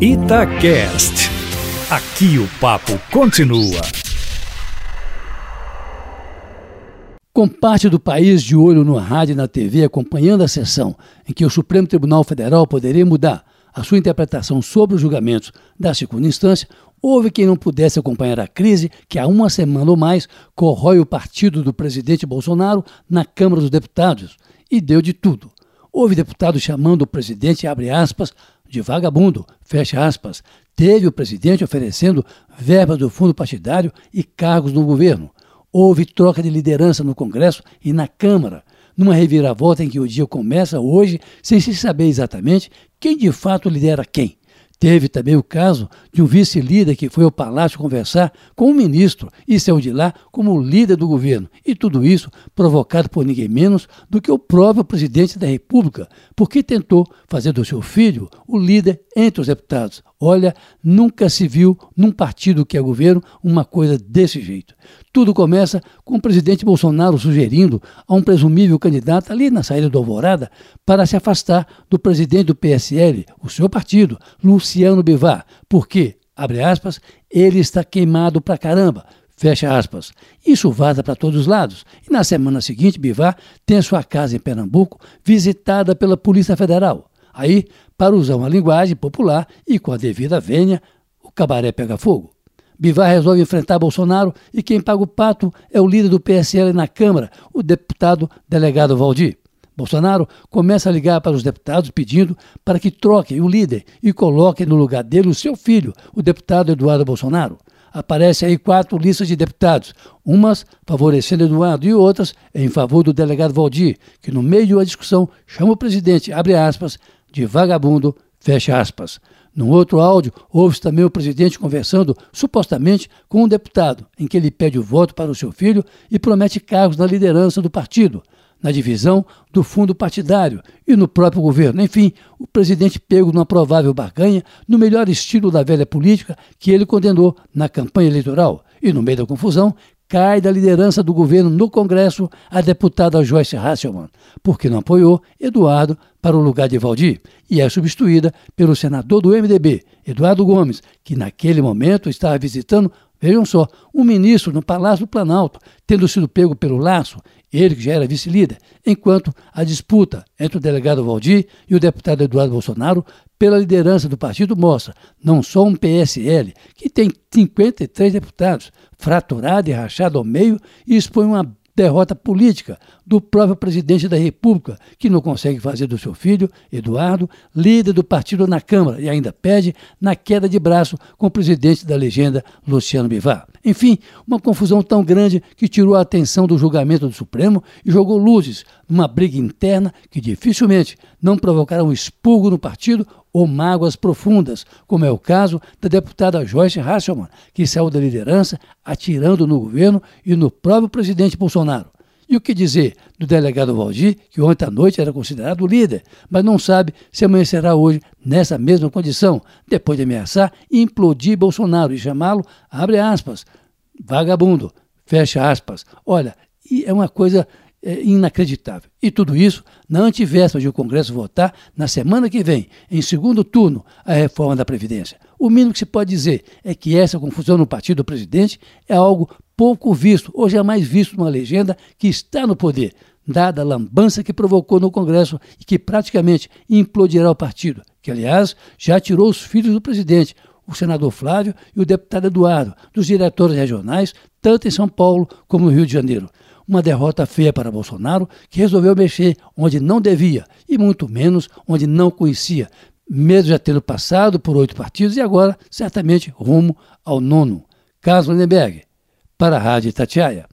Itacast. Aqui o papo continua. Com parte do país de olho no rádio e na TV acompanhando a sessão em que o Supremo Tribunal Federal poderia mudar a sua interpretação sobre os julgamentos da segunda instância, houve quem não pudesse acompanhar a crise que há uma semana ou mais corrói o partido do presidente Bolsonaro na Câmara dos Deputados e deu de tudo. Houve deputado chamando o presidente, abre aspas, de vagabundo, fecha aspas. Teve o presidente oferecendo verbas do fundo partidário e cargos no governo. Houve troca de liderança no Congresso e na Câmara, numa reviravolta em que o dia começa hoje sem se saber exatamente quem de fato lidera quem. Teve também o caso de um vice-líder que foi ao palácio conversar com o ministro e saiu de lá como líder do governo. E tudo isso provocado por ninguém menos do que o próprio presidente da República, porque tentou fazer do seu filho o líder entre os deputados. Olha, nunca se viu num partido que é governo uma coisa desse jeito. Tudo começa com o presidente Bolsonaro sugerindo a um presumível candidato ali na saída do Alvorada para se afastar do presidente do PSL, o seu partido, Luciano Bivar, porque, abre aspas, ele está queimado pra caramba. Fecha aspas. Isso vaza para todos os lados. E na semana seguinte, Bivar tem sua casa em Pernambuco visitada pela Polícia Federal. Aí, para usar uma linguagem popular e com a devida vênia, o cabaré pega fogo. Bivar resolve enfrentar Bolsonaro e quem paga o pato é o líder do PSL na Câmara, o deputado delegado Valdir. Bolsonaro começa a ligar para os deputados pedindo para que troquem o líder e coloquem no lugar dele o seu filho, o deputado Eduardo Bolsonaro. Aparecem aí quatro listas de deputados, umas favorecendo Eduardo e outras em favor do delegado Valdir, que no meio da discussão chama o presidente, abre aspas, de vagabundo, fecha aspas. Num outro áudio, ouve-se também o presidente conversando, supostamente, com um deputado, em que ele pede o voto para o seu filho e promete cargos na liderança do partido, na divisão do fundo partidário e no próprio governo. Enfim, o presidente pego numa provável barganha, no melhor estilo da velha política que ele condenou na campanha eleitoral. E no meio da confusão, cai da liderança do governo no Congresso a deputada Joyce Hasselmann, porque não apoiou Eduardo para o lugar de Valdir, e é substituída pelo senador do MDB, Eduardo Gomes, que naquele momento estava visitando, vejam só, um ministro no Palácio do Planalto, tendo sido pego pelo laço, ele que já era vice-líder, enquanto a disputa entre o delegado Valdir e o deputado Eduardo Bolsonaro pela liderança do partido mostra não só um PSL, que tem 53 deputados, fraturado e rachado ao meio e expõe uma derrota política do próprio presidente da República, que não consegue fazer do seu filho, Eduardo, líder do partido na Câmara e ainda pede na queda de braço com o presidente da legenda, Luciano Bivar. Enfim, uma confusão tão grande que tirou a atenção do julgamento do Supremo e jogou luzes numa briga interna que dificilmente não provocará um expurgo no partido ou mágoas profundas, como é o caso da deputada Joyce Hasselmann, que saiu da liderança atirando no governo e no próprio presidente Bolsonaro. E o que dizer do delegado Valdir, que ontem à noite era considerado líder, mas não sabe se amanhecerá hoje nessa mesma condição, depois de ameaçar implodir Bolsonaro e chamá-lo, abre aspas, vagabundo, fecha aspas. Olha, é uma coisa é, inacreditável. E tudo isso na antivéspera de o Congresso votar, na semana que vem, em segundo turno, a reforma da Previdência. O mínimo que se pode dizer é que essa confusão no partido do presidente é algo pouco visto, ou jamais visto numa legenda que está no poder, dada a lambança que provocou no Congresso e que praticamente implodirá o partido, que, aliás, já tirou os filhos do presidente, o senador Flávio e o deputado Eduardo, dos diretores regionais, tanto em São Paulo como no Rio de Janeiro. Uma derrota feia para Bolsonaro, que resolveu mexer onde não devia e muito menos onde não conhecia, mesmo já tendo passado por oito partidos e agora, certamente, rumo ao nono. Carlos Lindenberg, para a Rádio Itatiaia.